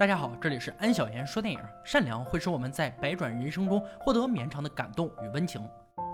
大家好，这里是安小言说电影。善良会使我们在百转人生中获得绵长的感动与温情，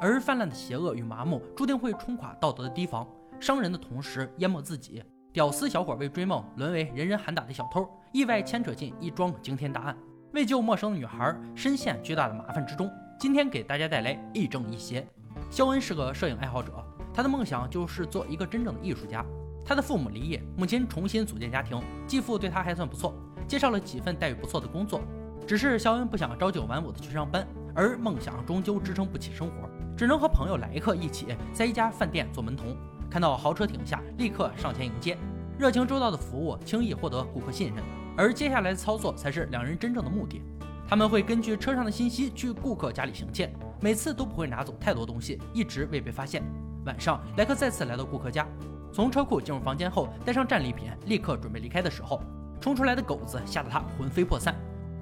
而泛滥的邪恶与麻木注定会冲垮道德的堤防，伤人的同时淹没自己。屌丝小伙为追梦沦为人人喊打的小偷，意外牵扯进一桩惊天大案，为救陌生的女孩深陷巨大的麻烦之中。今天给大家带来亦正亦邪。肖恩是个摄影爱好者，他的梦想就是做一个真正的艺术家。他的父母离异，母亲重新组建家庭，继父对他还算不错。介绍了几份待遇不错的工作，只是肖恩不想朝九晚五的去上班，而梦想终究支撑不起生活，只能和朋友莱克一起在一家饭店做门童。看到豪车停下，立刻上前迎接，热情周到的服务轻易获得顾客信任，而接下来的操作才是两人真正的目的。他们会根据车上的信息去顾客家里行窃，每次都不会拿走太多东西，一直未被发现。晚上，莱克再次来到顾客家，从车库进入房间后，带上战利品，立刻准备离开的时候。冲出来的狗子吓得他魂飞魄散，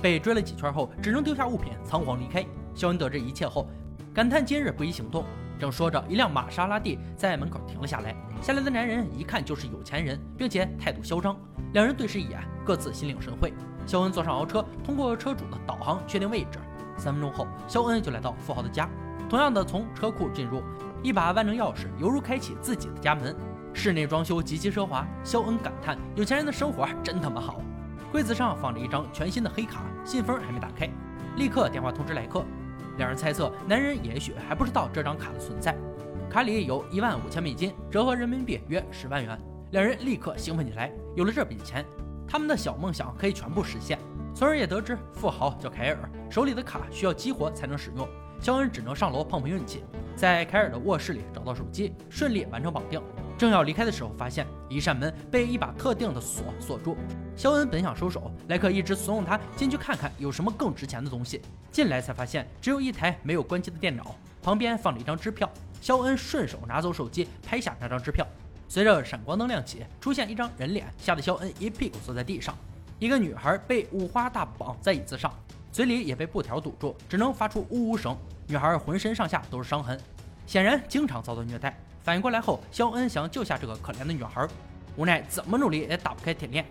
被追了几圈后，只能丢下物品仓皇离开。肖恩得知一切后，感叹今日不宜行动。正说着，一辆玛莎拉蒂在门口停了下来。下来的男人一看就是有钱人，并且态度嚣张。两人对视一眼，各自心领神会。肖恩坐上豪车，通过车主的导航确定位置。三分钟后，肖恩就来到富豪的家，同样的从车库进入，一把万能钥匙犹如开启自己的家门。室内装修极其奢华，肖恩感叹：“有钱人的生活真他妈好。”柜子上放着一张全新的黑卡，信封还没打开，立刻电话通知莱克。两人猜测，男人也许还不知道这张卡的存在。卡里有一万五千美金，折合人民币约十万元。两人立刻兴奋起来，有了这笔钱，他们的小梦想可以全部实现。从而也得知，富豪叫凯尔，手里的卡需要激活才能使用。肖恩只能上楼碰碰运气，在凯尔的卧室里找到手机，顺利完成绑定。正要离开的时候，发现一扇门被一把特定的锁锁住。肖恩本想收手，莱克一直怂恿他进去看看有什么更值钱的东西。进来才发现只有一台没有关机的电脑，旁边放着一张支票。肖恩顺手拿走手机，拍下那张支票。随着闪光灯亮起，出现一张人脸，吓得肖恩一屁股坐在地上。一个女孩被五花大绑在椅子上，嘴里也被布条堵住，只能发出呜呜声。女孩浑身上下都是伤痕，显然经常遭到虐待。反应过来后，肖恩想救下这个可怜的女孩，无奈怎么努力也打不开铁链。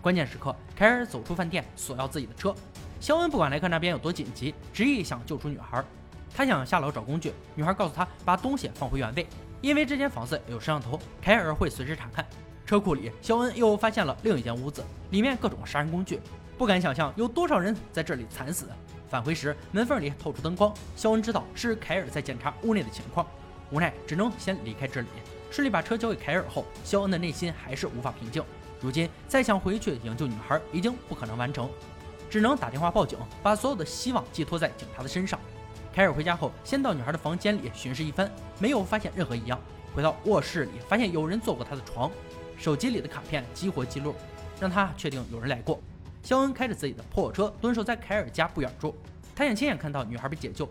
关键时刻，凯尔走出饭店，索要自己的车。肖恩不管莱克那边有多紧急，执意想救出女孩。他想下楼找工具，女孩告诉他把东西放回原位，因为这间房子有摄像头，凯尔会随时查看。车库里，肖恩又发现了另一间屋子，里面各种杀人工具，不敢想象有多少人在这里惨死。返回时，门缝里透出灯光，肖恩知道是凯尔在检查屋内的情况。无奈只能先离开这里。顺利把车交给凯尔后，肖恩的内心还是无法平静。如今再想回去营救女孩已经不可能完成，只能打电话报警，把所有的希望寄托在警察的身上。凯尔回家后，先到女孩的房间里巡视一番，没有发现任何异样。回到卧室里，发现有人坐过他的床，手机里的卡片激活记录，让他确定有人来过。肖恩开着自己的破车蹲守在凯尔家不远处，他想亲眼看到女孩被解救，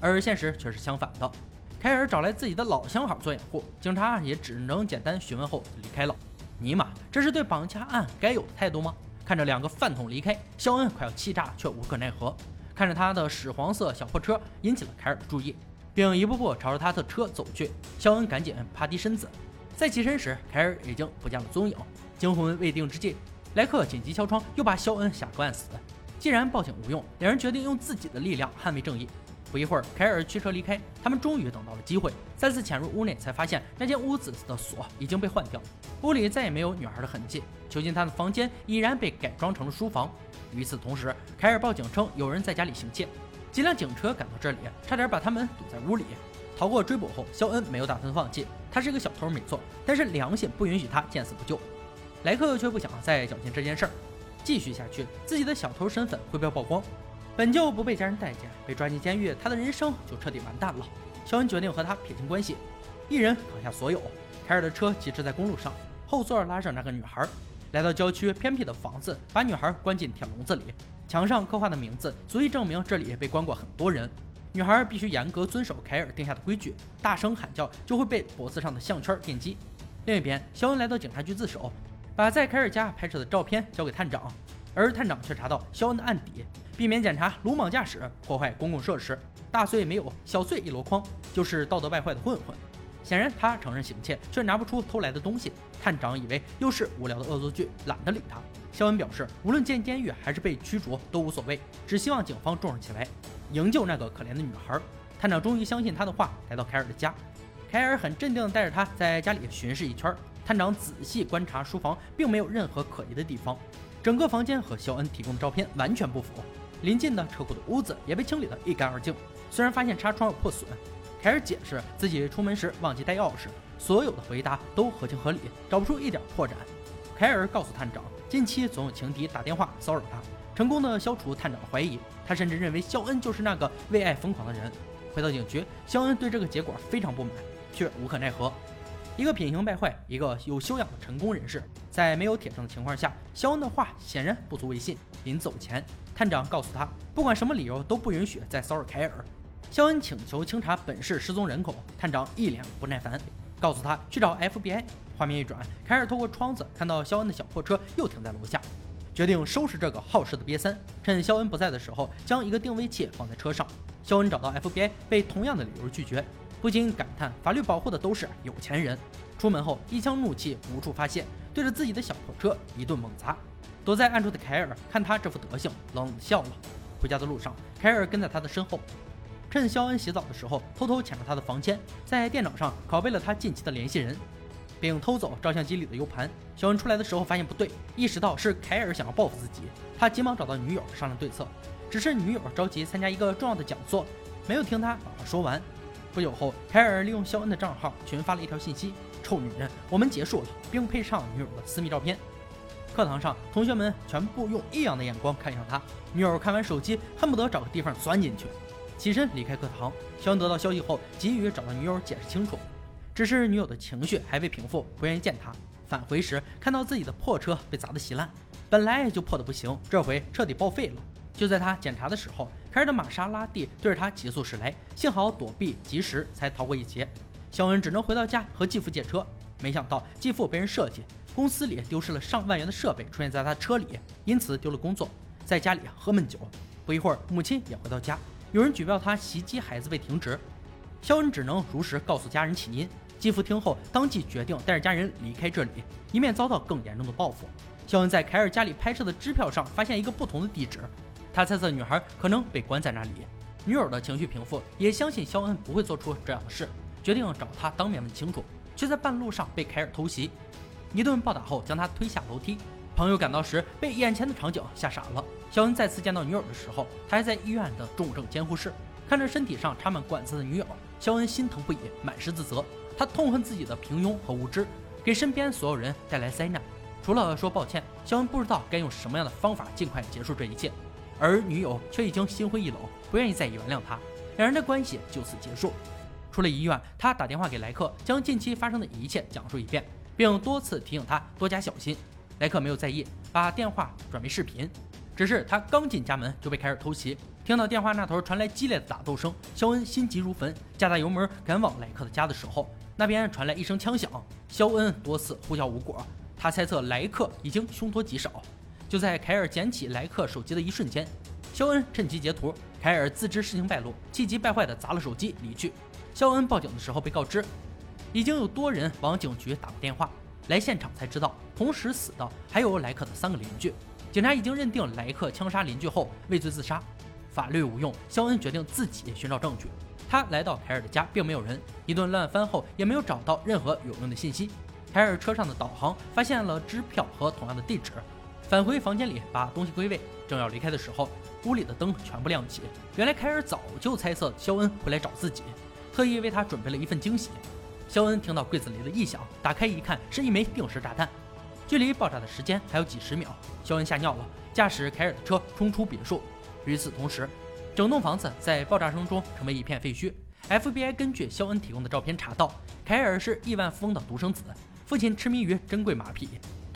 而现实却是相反的。凯尔找来自己的老相好做掩护，警察也只能简单询问后离开了。尼玛，这是对绑架案该有的态度吗？看着两个饭桶离开，肖恩快要气炸，却无可奈何。看着他的屎黄色小破车，引起了凯尔的注意，并一步步朝着他的车走去。肖恩赶紧趴低身子，在起身时，凯尔已经不见了踪影。惊魂未定之际，莱克紧急敲窗，又把肖恩吓个半死。既然报警无用，两人决定用自己的力量捍卫正义。不一会儿，凯尔驱车离开。他们终于等到了机会，再次潜入屋内，才发现那间屋子的锁已经被换掉，屋里再也没有女孩的痕迹。囚禁她的房间已然被改装成了书房。与此同时，凯尔报警称有人在家里行窃。几辆警车赶到这里，差点把他们堵在屋里。逃过追捕后，肖恩没有打算放弃。他是一个小偷没错，但是良心不允许他见死不救。莱克却不想再搅进这件事儿，继续下去，自己的小偷身份会被曝光。本就不被家人待见，被抓进监狱，他的人生就彻底完蛋了。肖恩决定和他撇清关系，一人扛下所有。凯尔的车疾驰在公路上，后座拉着那个女孩，来到郊区偏僻的房子，把女孩关进铁笼子里。墙上刻画的名字足以证明这里被关过很多人。女孩必须严格遵守凯尔定下的规矩，大声喊叫就会被脖子上的项圈电击。另一边，肖恩来到警察局自首，把在凯尔家拍摄的照片交给探长。而探长却查到肖恩的案底，避免检查鲁莽驾驶、破坏公共设施、大罪没有，小罪一箩筐，就是道德败坏的混混。显然他承认行窃，却拿不出偷来的东西。探长以为又是无聊的恶作剧，懒得理他。肖恩表示，无论进监狱还是被驱逐都无所谓，只希望警方重视起来，营救那个可怜的女孩。探长终于相信他的话，来到凯尔的家。凯尔很镇定地带着他在家里巡视一圈。探长仔细观察书房，并没有任何可疑的地方。整个房间和肖恩提供的照片完全不符。临近的车库的屋子也被清理得一干二净。虽然发现纱窗有破损，凯尔解释自己出门时忘记带钥匙。所有的回答都合情合理，找不出一点破绽。凯尔告诉探长，近期总有情敌打电话骚扰他，成功的消除探长的怀疑。他甚至认为肖恩就是那个为爱疯狂的人。回到警局，肖恩对这个结果非常不满，却无可奈何。一个品行败坏、一个有修养的成功人士，在没有铁证的情况下，肖恩的话显然不足为信。临走前，探长告诉他，不管什么理由都不允许再骚扰凯尔。肖恩请求清查本市失踪人口，探长一脸不耐烦，告诉他去找 FBI。画面一转，凯尔透过窗子看到肖恩的小破车又停在楼下，决定收拾这个好事的瘪三。趁肖恩不在的时候，将一个定位器放在车上。肖恩找到 FBI，被同样的理由拒绝。不禁感叹，法律保护的都是有钱人。出门后，一腔怒气无处发泄，对着自己的小破车一顿猛砸。躲在暗处的凯尔看他这副德行，冷冷笑了。回家的路上，凯尔跟在他的身后，趁肖恩洗澡的时候，偷偷潜入他的房间，在电脑上拷贝了他近期的联系人，并偷走照相机里的 U 盘。肖恩出来的时候发现不对，意识到是凯尔想要报复自己，他急忙找到女友商量对策。只是女友着急参加一个重要的讲座，没有听他把话说完。不久后，凯尔利用肖恩的账号群发了一条信息：“臭女人，我们结束了。”并配上女友的私密照片。课堂上，同学们全部用异样的眼光看向他。女友看完手机，恨不得找个地方钻进去。起身离开课堂。肖恩得到消息后，急于找到女友解释清楚。只是女友的情绪还未平复，不愿意见他。返回时，看到自己的破车被砸得稀烂，本来就破得不行，这回彻底报废了。就在他检查的时候，凯尔的玛莎拉蒂对着他急速驶来，幸好躲避及时，才逃过一劫。肖恩只能回到家和继父借车，没想到继父被人设计，公司里丢失了上万元的设备出现在他车里，因此丢了工作，在家里喝闷酒。不一会儿，母亲也回到家，有人举报他袭击孩子被停职，肖恩只能如实告诉家人起因。继父听后当即决定带着家人离开这里，以免遭到更严重的报复。肖恩在凯尔家里拍摄的支票上发现一个不同的地址。他猜测女孩可能被关在那里，女友的情绪平复，也相信肖恩不会做出这样的事，决定找他当面问清楚，却在半路上被凯尔偷袭，一顿暴打后将他推下楼梯。朋友赶到时被眼前的场景吓傻了。肖恩再次见到女友的时候，他还在医院的重症监护室，看着身体上插满管子的女友，肖恩心疼不已，满是自责。他痛恨自己的平庸和无知，给身边所有人带来灾难。除了说抱歉，肖恩不知道该用什么样的方法尽快结束这一切。而女友却已经心灰意冷，不愿意再原谅他，两人的关系就此结束。出了医院，他打电话给莱克，将近期发生的一切讲述一遍，并多次提醒他多加小心。莱克没有在意，把电话转为视频。只是他刚进家门就被凯尔偷袭，听到电话那头传来激烈的打斗声，肖恩心急如焚，加大油门赶往莱克的家的时候，那边传来一声枪响。肖恩多次呼叫无果，他猜测莱克已经凶多吉少。就在凯尔捡起莱克手机的一瞬间，肖恩趁机截图。凯尔自知事情败露，气急败坏地砸了手机离去。肖恩报警的时候被告知，已经有多人往警局打过电话，来现场才知道，同时死的还有莱克的三个邻居。警察已经认定莱克枪杀邻居后畏罪自杀，法律无用，肖恩决定自己寻找证据。他来到凯尔的家，并没有人，一顿乱翻后也没有找到任何有用的信息。凯尔车上的导航发现了支票和同样的地址。返回房间里，把东西归位，正要离开的时候，屋里的灯全部亮起。原来凯尔早就猜测肖恩会来找自己，特意为他准备了一份惊喜。肖恩听到柜子里的异响，打开一看，是一枚定时炸弹。距离爆炸的时间还有几十秒，肖恩吓尿了，驾驶凯尔的车冲出别墅。与此同时，整栋房子在爆炸声中成为一片废墟。FBI 根据肖恩提供的照片查到，凯尔是亿万富翁的独生子，父亲痴迷于珍贵马匹。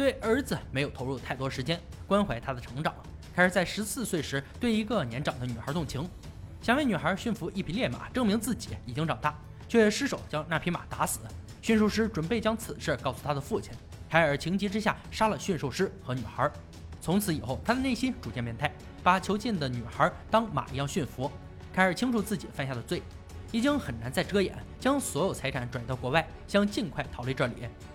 对儿子没有投入太多时间关怀他的成长。凯尔在十四岁时对一个年长的女孩动情，想为女孩驯服一匹烈马，证明自己已经长大，却失手将那匹马打死。驯兽师准备将此事告诉他的父亲，凯尔情急之下杀了驯兽师和女孩。从此以后，他的内心逐渐变态，把囚禁的女孩当马一样驯服。凯尔清楚自己犯下的罪，已经很难再遮掩，将所有财产转移到国外，想尽快逃离这里。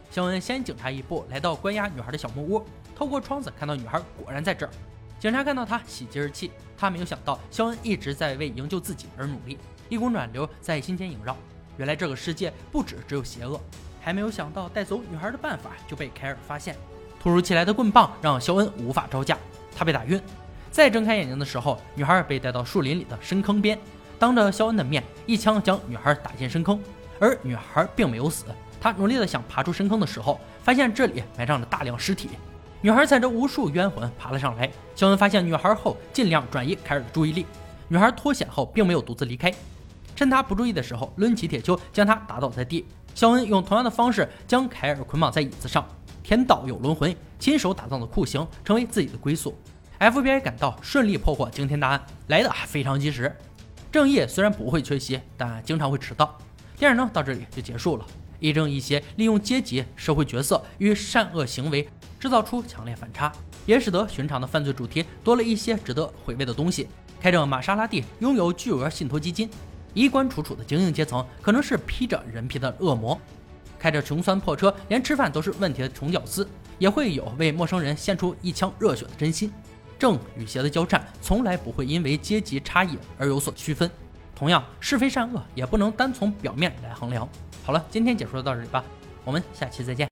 肖恩先警察一步来到关押女孩的小木屋，透过窗子看到女孩果然在这儿。警察看到他喜极而泣，他没有想到肖恩一直在为营救自己而努力，一股暖流在心间萦绕。原来这个世界不止只有邪恶，还没有想到带走女孩的办法就被凯尔发现。突如其来的棍棒让肖恩无法招架，他被打晕。再睁开眼睛的时候，女孩被带到树林里的深坑边，当着肖恩的面一枪将女孩打进深坑，而女孩并没有死。她努力的想爬出深坑的时候，发现这里埋葬着大量尸体。女孩踩着无数冤魂爬了上来。肖恩发现女孩后，尽量转移凯尔的注意力。女孩脱险后，并没有独自离开，趁他不注意的时候，抡起铁锹将他打倒在地。肖恩用同样的方式将凯尔捆绑在椅子上。天道有轮回，亲手打造的酷刑成为自己的归宿。FBI 赶到，顺利破获惊天大案，来的还非常及时。正义虽然不会缺席，但经常会迟到。电影呢，到这里就结束了。亦正亦邪，利用阶级、社会角色与善恶行为，制造出强烈反差，也使得寻常的犯罪主题多了一些值得回味的东西。开着玛莎拉蒂，拥有巨额信托基金，衣冠楚楚的精英阶层，可能是披着人皮的恶魔；开着穷酸破车，连吃饭都是问题的穷屌丝，也会有为陌生人献出一腔热血的真心。正与邪的交战，从来不会因为阶级差异而有所区分。同样，是非善恶也不能单从表面来衡量。好了，今天解说就到这里吧，我们下期再见。